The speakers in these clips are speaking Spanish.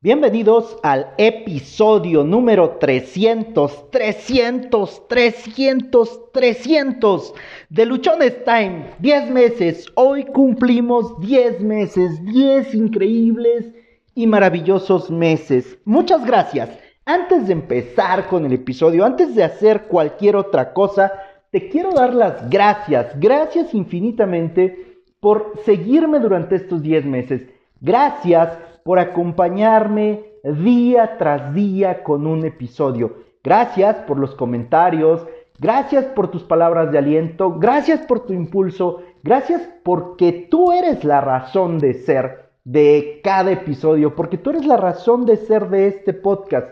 Bienvenidos al episodio número 300, 300, 300, 300 de Luchones Time. 10 meses, hoy cumplimos 10 meses, 10 increíbles y maravillosos meses. Muchas gracias. Antes de empezar con el episodio, antes de hacer cualquier otra cosa, te quiero dar las gracias, gracias infinitamente por seguirme durante estos 10 meses. Gracias por acompañarme día tras día con un episodio. Gracias por los comentarios, gracias por tus palabras de aliento, gracias por tu impulso, gracias porque tú eres la razón de ser de cada episodio, porque tú eres la razón de ser de este podcast.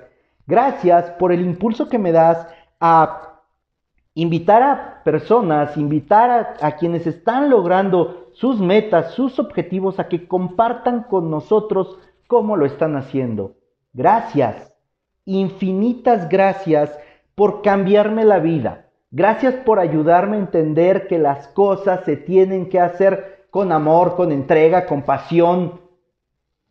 Gracias por el impulso que me das a invitar a personas, invitar a, quienes están logrando sus metas, sus objetivos, a que compartan con nosotros cómo lo están haciendo. Gracias, infinitas gracias por cambiarme la vida. Gracias por ayudarme a entender que las cosas se tienen que hacer con amor, con entrega, con pasión,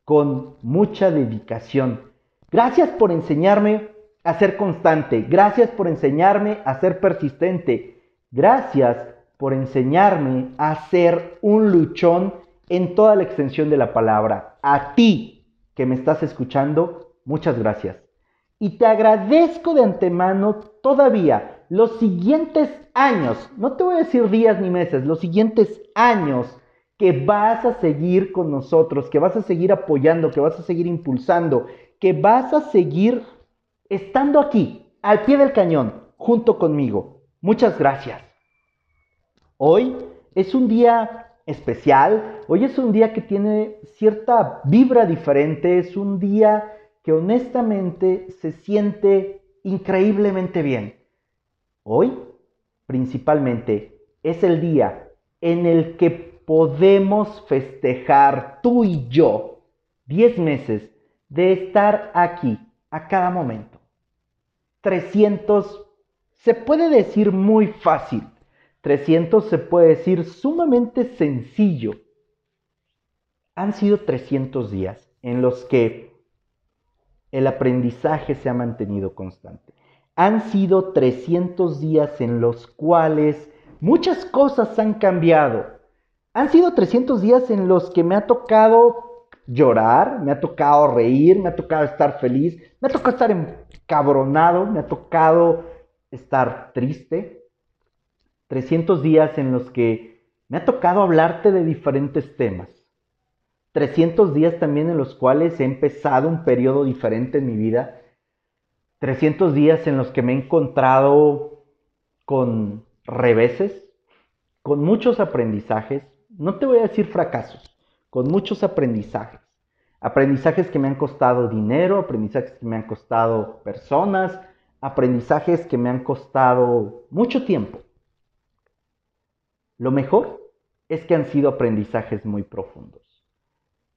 con mucha dedicación. Gracias por enseñarme a ser constante. Gracias por enseñarme a ser persistente. Gracias por enseñarme a ser un luchón en toda la extensión de la palabra. A ti, que me estás escuchando, muchas gracias. Y te agradezco de antemano todavía los siguientes años, no te voy a decir días ni meses, los siguientes años que vas a seguir con nosotros, que vas a seguir apoyando, que vas a seguir impulsando, que vas a seguir estando aquí, al pie del cañón, junto conmigo. Muchas gracias. Hoy es un día especial. Hoy es un día que tiene cierta vibra diferente, es un día que honestamente se siente increíblemente bien. Hoy, principalmente, es el día en el que podemos festejar tú y yo 10 meses de estar aquí a cada momento. 300 se puede decir muy fácil 300 se puede decir sumamente sencillo. Han sido 300 días en los que el aprendizaje se ha mantenido constante. Han sido 300 días en los cuales muchas cosas han cambiado. Han sido 300 días en los que me ha tocado llorar, me ha tocado reír, me ha tocado estar feliz, me ha tocado estar encabronado, me ha tocado estar triste, 300 días en los que me ha tocado hablarte de diferentes temas. 300 días también en los cuales he empezado un periodo diferente en mi vida. 300 días en los que me he encontrado con reveses, con muchos aprendizajes. No te voy a decir fracasos, con muchos aprendizajes. Aprendizajes que me han costado dinero, aprendizajes que me han costado personas, aprendizajes que me han costado mucho tiempo. Lo mejor es que han sido aprendizajes muy profundos.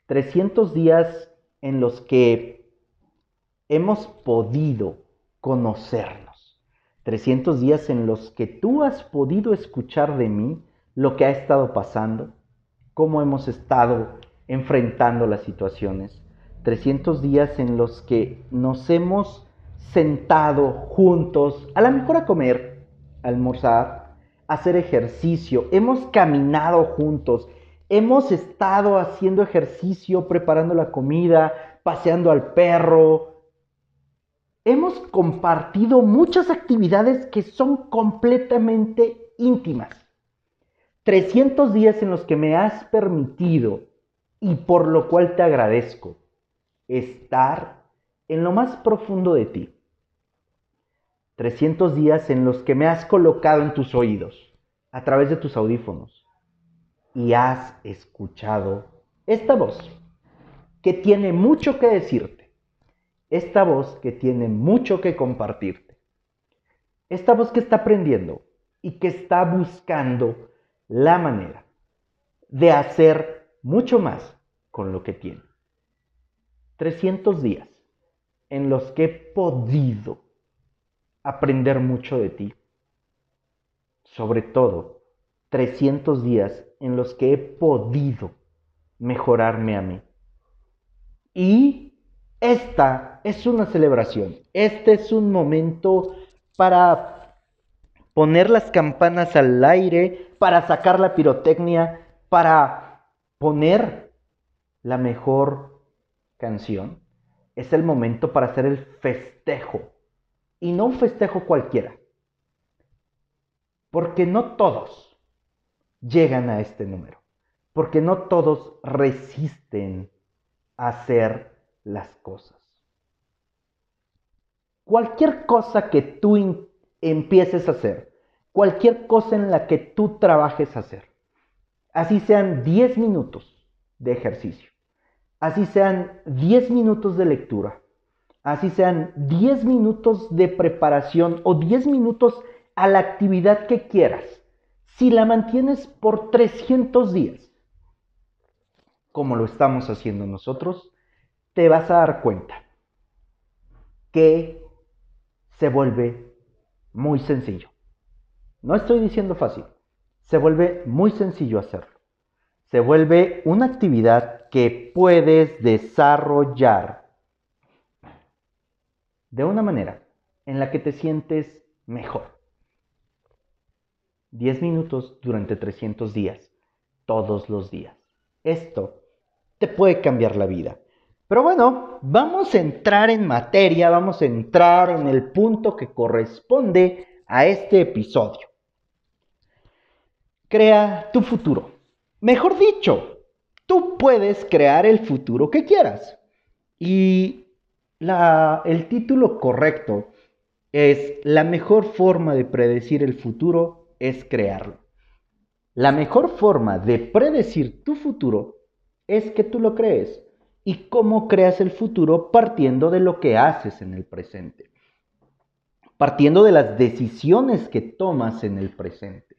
300 días en los que hemos podido conocernos. 300 días en los que tú has podido escuchar de mí lo que ha estado pasando, cómo hemos estado enfrentando las situaciones. 300 días en los que nos hemos sentado juntos, a la mejor a comer, a almorzar, hacer ejercicio, hemos caminado juntos, hemos estado haciendo ejercicio, preparando la comida, paseando al perro. Hemos compartido muchas actividades que son completamente íntimas. 300 días en los que me has permitido, y por lo cual te agradezco, estar en lo más profundo de ti. 300 días en los que me has colocado en tus oídos, a través de tus audífonos, y has escuchado esta voz que tiene mucho que decirte, esta voz que tiene mucho que compartirte, esta voz que está aprendiendo y que está buscando la manera de hacer mucho más con lo que tiene. 300 días en los que he podido aprender mucho de ti. Sobre todo, 300 días en los que he podido mejorarme a mí. Y esta es una celebración. Este es un momento para poner las campanas al aire, para sacar la pirotecnia, para poner la mejor canción. Es el momento para hacer el festejo. Y no un festejo cualquiera. Porque no todos llegan a este número. Porque no todos resisten a hacer las cosas. Cualquier cosa que tú empieces a hacer, cualquier cosa en la que tú trabajes hacer, así sean 10 minutos de ejercicio, así sean 10 minutos de lectura, así sean 10 minutos de preparación o 10 minutos a la actividad que quieras, si la mantienes por 300 días, como lo estamos haciendo nosotros, te vas a dar cuenta que se vuelve muy sencillo. No estoy diciendo fácil, se vuelve muy sencillo hacerlo. Se vuelve una actividad que puedes desarrollar de una manera en la que te sientes mejor. 10 minutos durante 300 días, todos los días. Esto te puede cambiar la vida. Pero bueno, vamos a entrar en materia, vamos a entrar en el punto que corresponde a este episodio. Crea tu futuro. Mejor dicho, tú puedes crear el futuro que quieras. Y el título correcto es La mejor forma de predecir el futuro es crearlo. La mejor forma de predecir tu futuro es que tú lo crees y cómo creas el futuro partiendo de lo que haces en el presente, partiendo de las decisiones que tomas en el presente.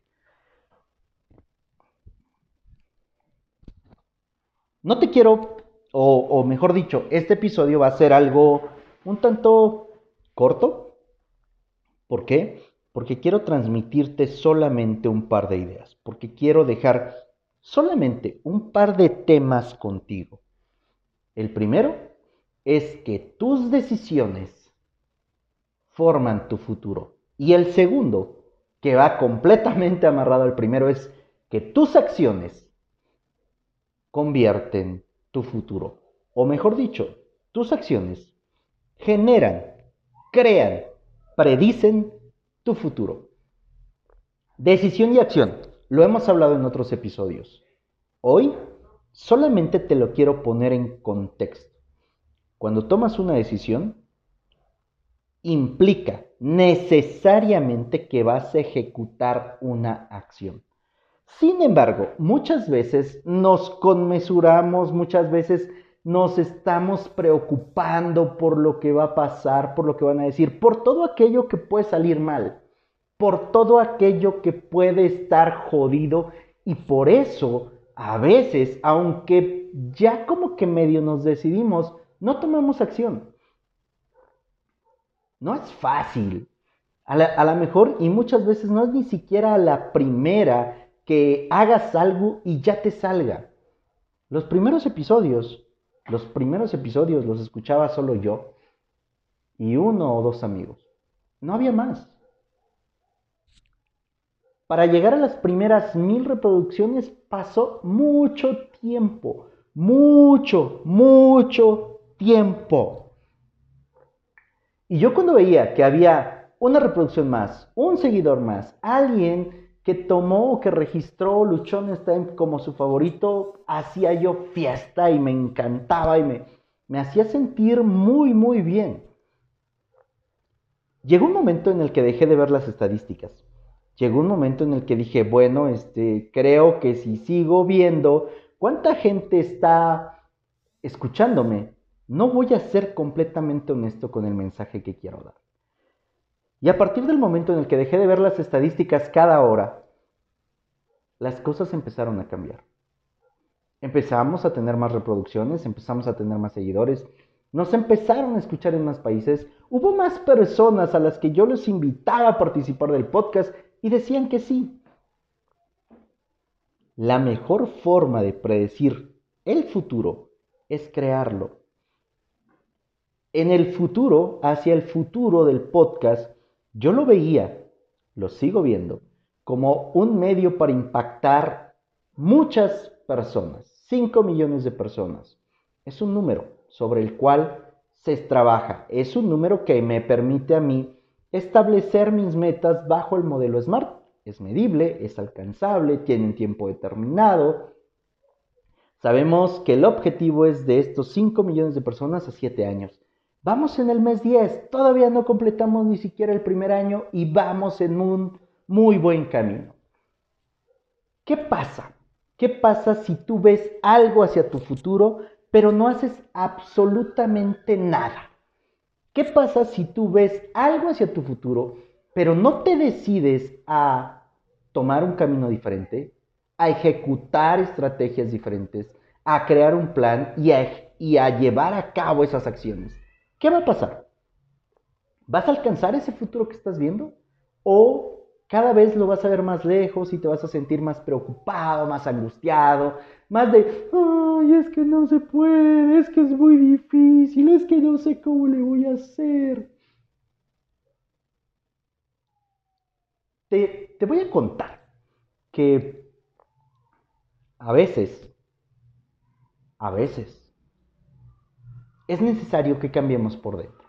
No te quiero, o, mejor dicho, este episodio va a ser algo un tanto corto. ¿Por qué? Porque quiero transmitirte solamente un par de ideas, porque quiero dejar solamente un par de temas contigo el primero es que tus decisiones forman tu futuro. Y el segundo, que va completamente amarrado al primero, es que tus acciones convierten tu futuro. O mejor dicho, tus acciones generan, crean, predicen tu futuro. Decisión y acción. Lo hemos hablado en otros episodios. Hoy Solamente te lo quiero poner en contexto. Cuando tomas una decisión, implica necesariamente que vas a ejecutar una acción. Sin embargo, muchas veces nos conmesuramos, muchas veces nos estamos preocupando por lo que va a pasar, por lo que van a decir, por todo aquello que puede salir mal, por todo aquello que puede estar jodido y por eso a veces, aunque ya como que medio nos decidimos, no tomamos acción. No es fácil. A lo mejor, y muchas veces no es ni siquiera la primera que hagas algo y ya te salga. Los primeros episodios, los primeros episodios los escuchaba solo yo y uno o dos amigos. No había más. Para llegar a las primeras mil reproducciones pasó mucho tiempo, mucho, mucho tiempo. Y yo cuando veía que había una reproducción más, un seguidor más, alguien que tomó o que registró Luchón Time como su favorito, hacía yo fiesta y me encantaba y me, me hacía sentir muy, muy bien. Llegó un momento en el que dejé de ver las estadísticas llegó un momento en el que dije, bueno, este, creo que si sigo viendo cuánta gente está escuchándome, no voy a ser completamente honesto con el mensaje que quiero dar. Y a partir del momento en el que dejé de ver las estadísticas cada hora, las cosas empezaron a cambiar. Empezamos a tener más reproducciones, empezamos a tener más seguidores, nos empezaron a escuchar en más países, hubo más personas a las que yo les invitaba a participar del podcast y decían que sí. La mejor forma de predecir el futuro es crearlo. en el futuro, hacia el futuro del podcast, yo lo veía, lo sigo viendo, como un medio para impactar muchas personas, 5 millones de personas. Es un número sobre el cual se trabaja, es un número que me permite a mí establecer mis metas bajo el modelo SMART. Es medible, es alcanzable, tiene un tiempo determinado. Sabemos que el objetivo es de estos 5 millones de personas a 7 años. Vamos en el mes 10, todavía no completamos ni siquiera el primer año y vamos en un muy buen camino. ¿Qué pasa? ¿Qué pasa si tú ves algo hacia tu futuro, pero no haces absolutamente nada? ¿Qué pasa si tú ves algo hacia tu futuro, pero no te decides a tomar un camino diferente, a ejecutar estrategias diferentes, a crear un plan y a, y a llevar a cabo esas acciones? ¿Qué va a pasar? ¿Vas a alcanzar ese futuro que estás viendo? ¿O cada vez lo vas a ver más lejos y te vas a sentir más preocupado, más angustiado, más de, ay, es que no se puede, es que es muy difícil, es que no sé cómo le voy a hacer? Te, te voy a contar que a veces, a veces, es necesario que cambiemos por dentro.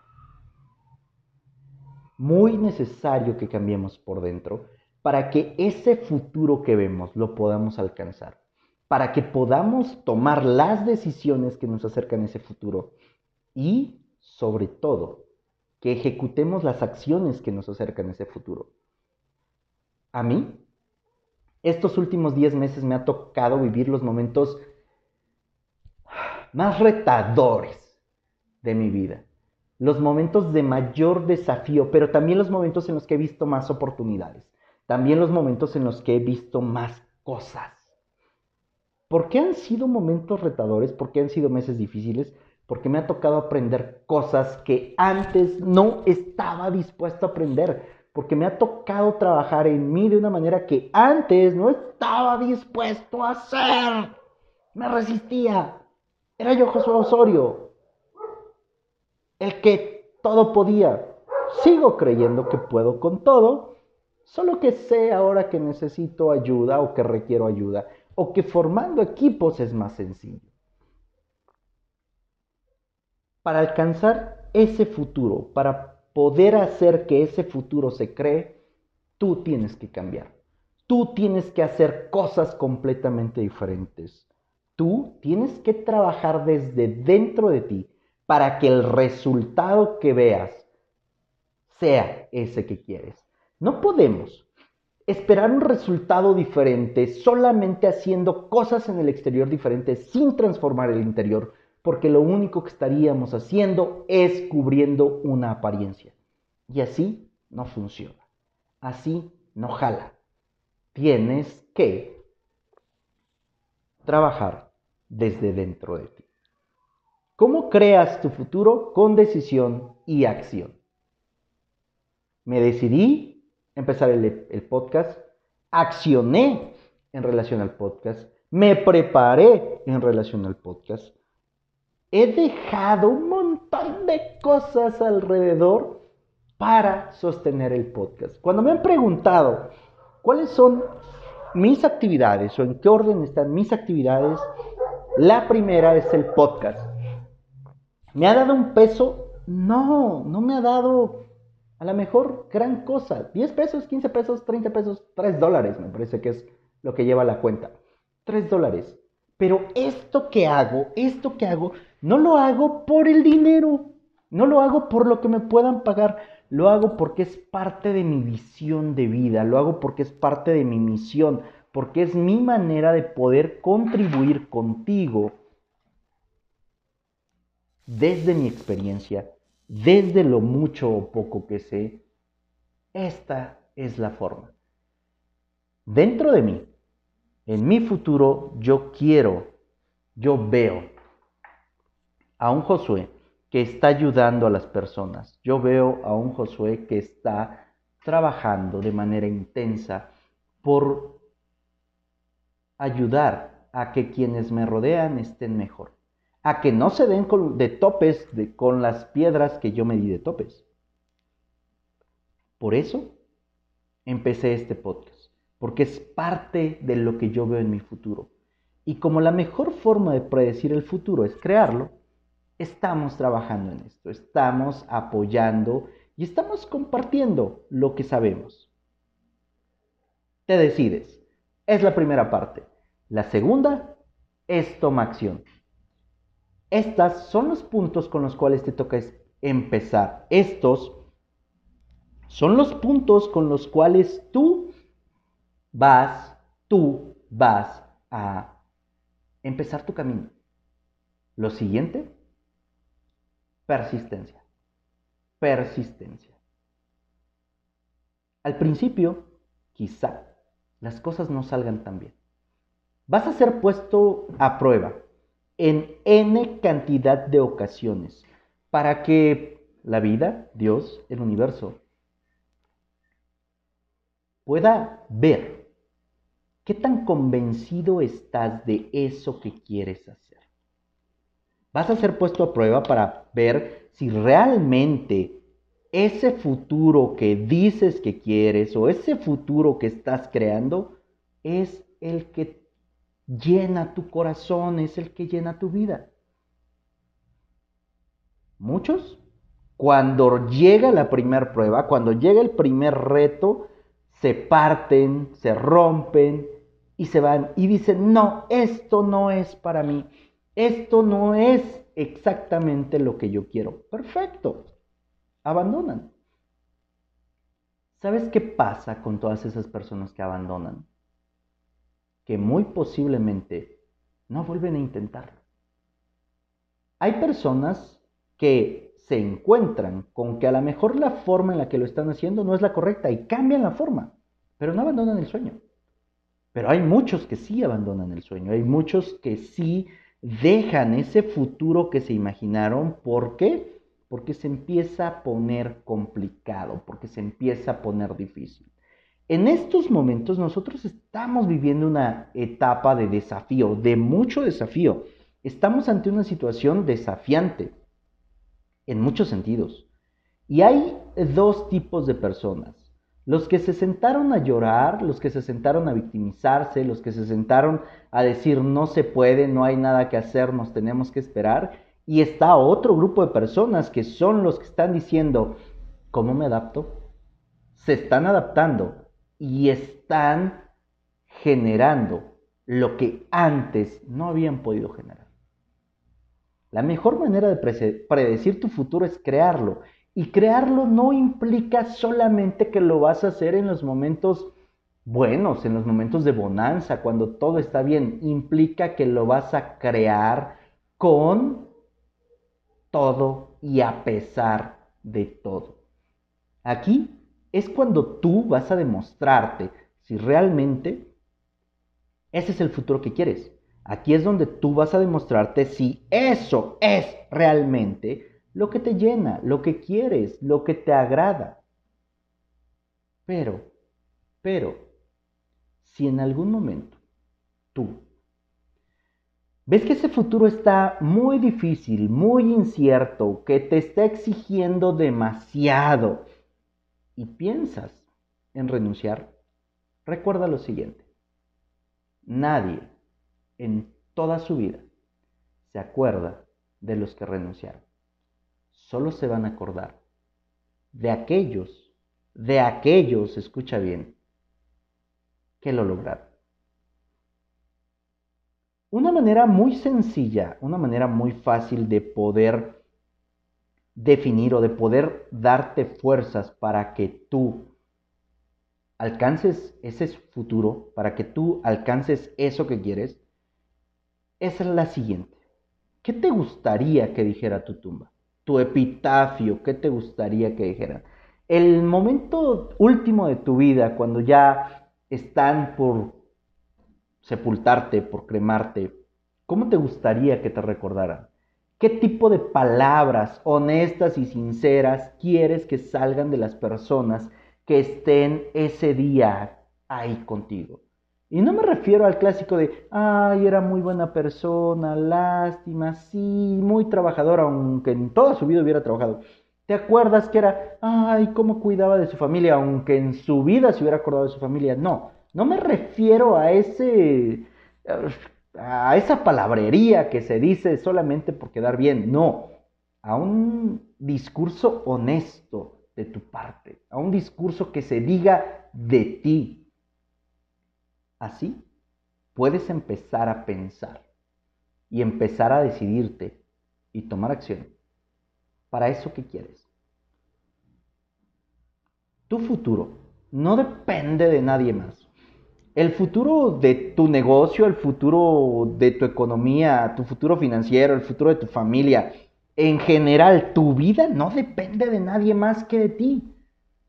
Muy necesario que cambiemos por dentro para que ese futuro que vemos lo podamos alcanzar, para que podamos tomar las decisiones que nos acercan a ese futuro y, sobre todo, que ejecutemos las acciones que nos acercan a ese futuro. A mí, estos últimos 10 meses me ha tocado vivir los momentos más retadores de mi vida. Los momentos de mayor desafío, pero también los momentos en los que he visto más oportunidades. También los momentos en los que he visto más cosas. ¿Por qué han sido momentos retadores? ¿Por qué han sido meses difíciles? Porque me ha tocado aprender cosas que antes no estaba dispuesto a aprender. Porque me ha tocado trabajar en mí de una manera que antes no estaba dispuesto a hacer. Me resistía. Era yo Josué Osorio, el que todo podía. Sigo creyendo que puedo con todo, solo que sé ahora que necesito ayuda o que requiero ayuda, o que formando equipos es más sencillo. Para alcanzar ese futuro, para poder hacer que ese futuro se cree, tú tienes que cambiar. Tú tienes que hacer cosas completamente diferentes. Tú tienes que trabajar desde dentro de ti para que el resultado que veas sea ese que quieres. No podemos esperar un resultado diferente solamente haciendo cosas en el exterior diferentes sin transformar el interior, porque lo único que estaríamos haciendo es cubriendo una apariencia. Y así no funciona. Así no jala. Tienes que trabajar desde dentro de ti. ¿Cómo creas tu futuro? Con decisión y acción. Me decidí empezar el, podcast, accioné en relación al podcast, me preparé en relación al podcast, he dejado un montón de cosas alrededor para sostener el podcast. Cuando me han preguntado cuáles son mis actividades o en qué orden están mis actividades, la primera es el podcast. ¿Me ha dado un peso? No, no me ha dado a lo mejor gran cosa. 10 pesos, 15 pesos, 30 pesos, 3 dólares me parece que es lo que lleva la cuenta. 3 dólares. Pero esto que hago, esto que hago, no lo hago por el dinero. No lo hago por lo que me puedan pagar. Lo hago porque es parte de mi visión de vida. Lo hago porque es parte de mi misión. Porque es mi manera de poder contribuir contigo desde mi experiencia, desde lo mucho o poco que sé, esta es la forma. Dentro de mí, en mi futuro, yo quiero, yo veo a un Josué que está ayudando a las personas. Yo veo a un Josué que está trabajando de manera intensa por ayudar a que quienes me rodean estén mejor a que no se den de topes con las piedras que yo me di de topes. Por eso empecé este podcast, porque es parte de lo que yo veo en mi futuro. Y como la mejor forma de predecir el futuro es crearlo, estamos trabajando en esto, estamos apoyando y estamos compartiendo lo que sabemos. Te decides. Es la primera parte. La segunda es toma acción. Estas son los puntos con los cuales te toca empezar. Estos son los puntos con los cuales tú vas, tú vas a empezar tu camino. Lo siguiente, persistencia. Persistencia. Al principio, quizá las cosas no salgan tan bien. Vas a ser puesto a prueba en n cantidad de ocasiones para que la vida, Dios, el universo, pueda ver qué tan convencido estás de eso que quieres hacer. Vas a ser puesto a prueba para ver si realmente ese futuro que dices que quieres o ese futuro que estás creando es el que llena tu corazón, es el que llena tu vida. Muchos, cuando llega la primera prueba, cuando llega el primer reto, se parten, se rompen y se van y dicen, no, esto no es para mí, esto no es exactamente lo que yo quiero. Perfecto, abandonan. ¿Sabes qué pasa con todas esas personas que abandonan? Que muy posiblemente no vuelven a intentarlo. Hay personas que se encuentran con que a lo mejor la forma en la que lo están haciendo no es la correcta y cambian la forma, pero no abandonan el sueño. Pero hay muchos que sí abandonan el sueño, hay muchos que sí dejan ese futuro que se imaginaron. ¿Por qué? Porque se empieza a poner complicado, porque se empieza a poner difícil. En estos momentos nosotros estamos viviendo una etapa de desafío, de mucho desafío. Estamos ante una situación desafiante en muchos sentidos. Y hay dos tipos de personas. Los que se sentaron a llorar, los que se sentaron a victimizarse, los que se sentaron a decir no se puede, no hay nada que hacer, nos tenemos que esperar. Y está otro grupo de personas que son los que están diciendo, ¿cómo me adapto? Se están adaptando y están generando lo que antes no habían podido generar. La mejor manera de predecir tu futuro es crearlo. Y crearlo no implica solamente que lo vas a hacer en los momentos buenos, en los momentos de bonanza, cuando todo está bien. Implica que lo vas a crear con todo y a pesar de todo. Aquí es cuando tú vas a demostrarte si realmente ese es el futuro que quieres. Aquí es donde tú vas a demostrarte si eso es realmente lo que te llena, lo que quieres, lo que te agrada. Pero, pero, si en algún momento tú ves que ese futuro está muy difícil, muy incierto, que te está exigiendo demasiado y piensas en renunciar, recuerda lo siguiente. Nadie en toda su vida se acuerda de los que renunciaron. Solo se van a acordar de aquellos, de aquellos, escucha bien, que lo lograron. Una manera muy sencilla, una manera muy fácil de poder definir o de poder darte fuerzas para que tú alcances ese futuro, para que tú alcances eso que quieres, es la siguiente. ¿Qué te gustaría que dijera tu tumba? Tu epitafio, ¿qué te gustaría que dijera? El momento último de tu vida, cuando ya están por sepultarte, por cremarte, ¿cómo te gustaría que te recordaran? ¿Qué tipo de palabras honestas y sinceras quieres que salgan de las personas que estén ese día ahí contigo? Y no me refiero al clásico de, ay, era muy buena persona, lástima, sí, muy trabajador, aunque en toda su vida hubiera trabajado. ¿Te acuerdas que era, ay, cómo cuidaba de su familia, aunque en su vida se hubiera acordado de su familia? No, no me refiero a ese, a esa palabrería que se dice solamente por quedar bien, no, a un discurso honesto de tu parte, a un discurso que se diga de ti. Así puedes empezar a pensar y empezar a decidirte y tomar acción para eso que quieres. Tu futuro no depende de nadie más. El futuro de tu negocio, el futuro de tu economía, tu futuro financiero, el futuro de tu familia, en general, tu vida no depende de nadie más que de ti.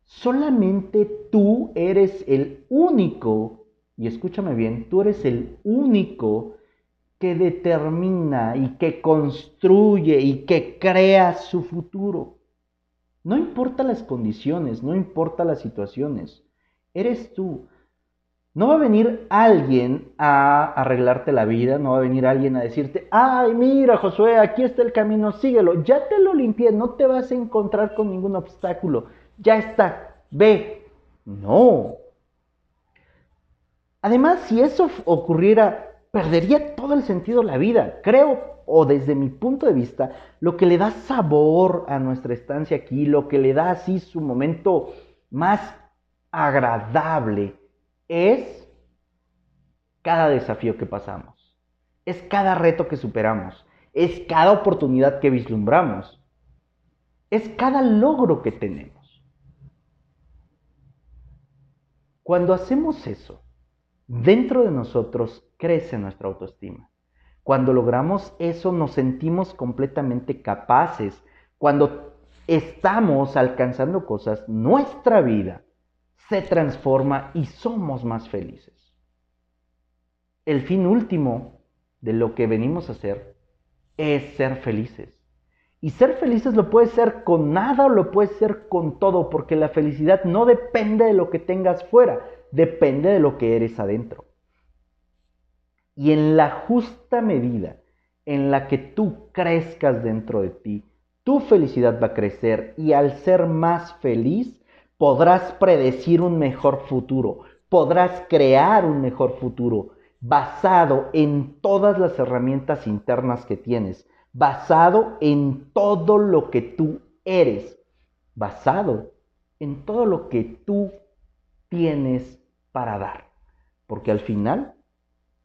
Solamente tú eres el único, y escúchame bien, tú eres el único que determina y que construye y que crea su futuro. No importa las condiciones, no importa las situaciones, eres tú. No va a venir alguien a arreglarte la vida, no va a venir alguien a decirte, ay, mira Josué, aquí está el camino, síguelo, ya te lo limpié, no te vas a encontrar con ningún obstáculo, ya está, ve. No. Además, si eso ocurriera, perdería todo el sentido de la vida. Creo, o desde mi punto de vista, lo que le da sabor a nuestra estancia aquí, lo que le da así su momento más agradable, es cada desafío que pasamos, es cada reto que superamos, es cada oportunidad que vislumbramos, es cada logro que tenemos. Cuando hacemos eso, dentro de nosotros crece nuestra autoestima. Cuando logramos eso nos sentimos completamente capaces. Cuando estamos alcanzando cosas, nuestra vida se transforma y somos más felices. El fin último de lo que venimos a hacer es ser felices. Y ser felices lo puedes ser con nada o lo puedes ser con todo, porque la felicidad no depende de lo que tengas fuera, depende de lo que eres adentro. Y en la justa medida en la que tú crezcas dentro de ti, tu felicidad va a crecer y al ser más feliz podrás predecir un mejor futuro, podrás crear un mejor futuro basado en todas las herramientas internas que tienes, basado en todo lo que tú eres, basado en todo lo que tú tienes para dar. Porque al final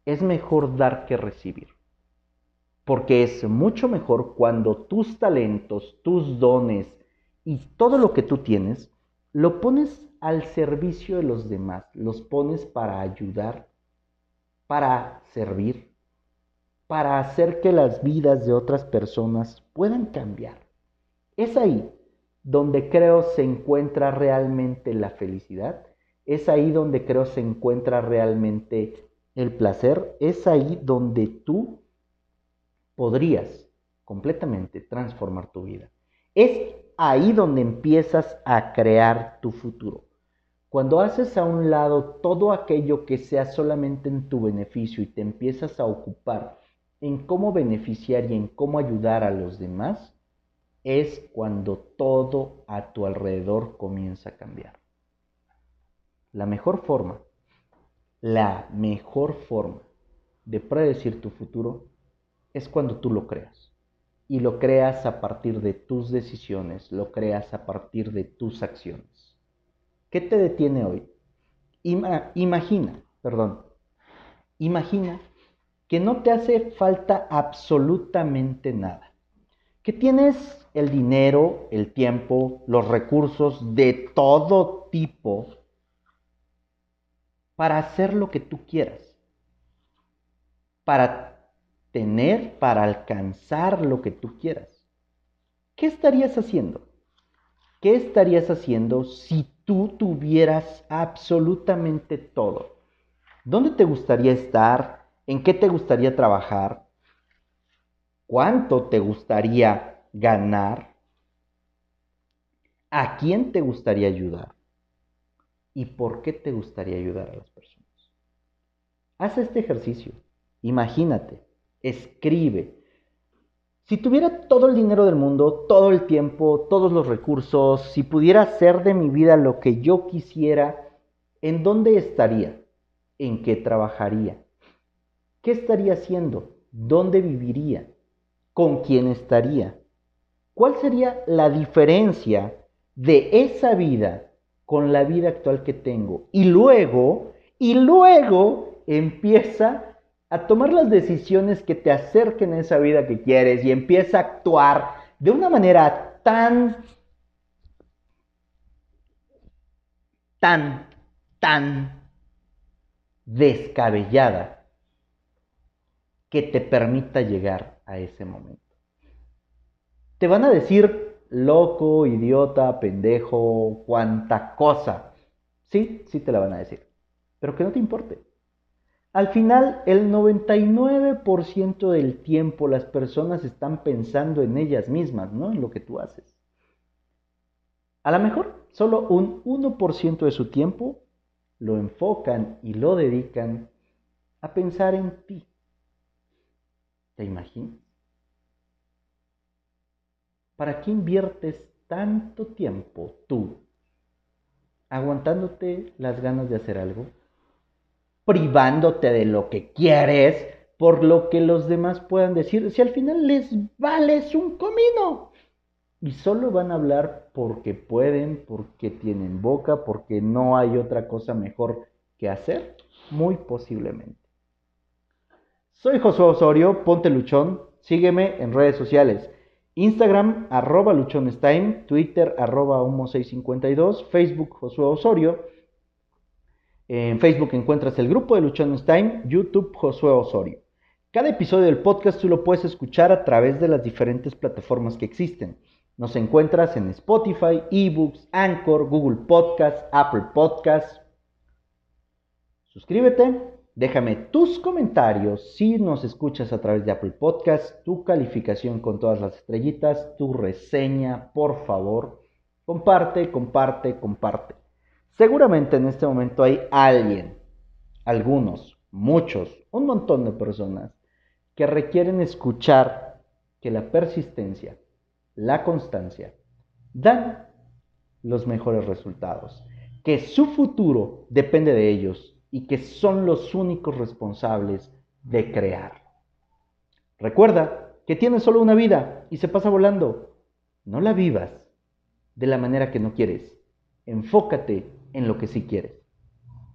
es mejor dar que recibir. Porque es mucho mejor cuando tus talentos, tus dones y todo lo que tú tienes, lo pones al servicio de los demás, los pones para ayudar, para servir, para hacer que las vidas de otras personas puedan cambiar. Es ahí donde creo se encuentra realmente la felicidad es ahí donde creo se encuentra realmente el placer. Es ahí donde tú podrías completamente transformar tu vida. Es ahí donde empiezas a crear tu futuro. Cuando haces a un lado todo aquello que sea solamente en tu beneficio y te empiezas a ocupar en cómo beneficiar y en cómo ayudar a los demás, es cuando todo a tu alrededor comienza a cambiar. La mejor forma, la mejor forma de predecir tu futuro es cuando tú lo creas. Y lo creas a partir de tus decisiones, lo creas a partir de tus acciones. ¿Qué te detiene hoy? imagina, perdón, imagina que no te hace falta absolutamente nada. Que tienes el dinero, el tiempo, los recursos de todo tipo para hacer lo que tú quieras, para tener, para alcanzar lo que tú quieras. ¿Qué estarías haciendo? ¿Qué estarías haciendo si tú tuvieras absolutamente todo? ¿Dónde te gustaría estar? ¿En qué te gustaría trabajar? ¿Cuánto te gustaría ganar? ¿A quién te gustaría ayudar? y por qué te gustaría ayudar a las personas. haz este ejercicio. Imagínate, escribe. Si tuviera todo el dinero del mundo, todo el tiempo, todos los recursos, si pudiera hacer de mi vida lo que yo quisiera, ¿en dónde estaría? ¿En qué trabajaría? ¿Qué estaría haciendo? ¿Dónde viviría? ¿Con quién estaría? ¿Cuál sería la diferencia de esa vida con la vida actual que tengo? Y luego, y luego empieza a tomar las decisiones que te acerquen a esa vida que quieres y empieza a actuar de una manera tan, tan, tan descabellada que te permita llegar a ese momento. Te van a decir loco, idiota, pendejo, cuanta cosa. Sí, sí te la van a decir. Pero que no te importe. Al final, el 99% del tiempo las personas están pensando en ellas mismas, no en lo que tú haces. A lo mejor solo un 1% de su tiempo lo enfocan y lo dedican a pensar en ti. ¿Te imaginas? ¿Para qué inviertes tanto tiempo tú aguantándote las ganas de hacer algo? Privándote de lo que quieres por lo que los demás puedan decir, si al final les vales un comino. Y solo van a hablar porque pueden, porque tienen boca, porque no hay otra cosa mejor que hacer, muy posiblemente. Soy Josué Osorio, ponte luchón, sígueme en redes sociales. Instagram, arroba luchonestime, Twitter, arroba humo652, Facebook, Josué Osorio. En Facebook encuentras el grupo de Luchones Time, YouTube, Josué Osorio. Cada episodio del podcast tú lo puedes escuchar a través de las diferentes plataformas que existen. Nos encuentras en Spotify, eBooks, Anchor, Google Podcasts, Apple Podcasts. Suscríbete, Déjame tus comentarios si nos escuchas a través de Apple Podcast, tu calificación con todas las estrellitas, tu reseña, por favor. Comparte, comparte, comparte. Seguramente en este momento hay alguien, algunos, muchos, un montón de personas que requieren escuchar que la persistencia, la constancia, dan los mejores resultados, que su futuro depende de ellos y que son los únicos responsables de crear. Recuerda que tienes solo una vida y se pasa volando. No la vivas de la manera que no quieres. Enfócate en lo que sí quieres.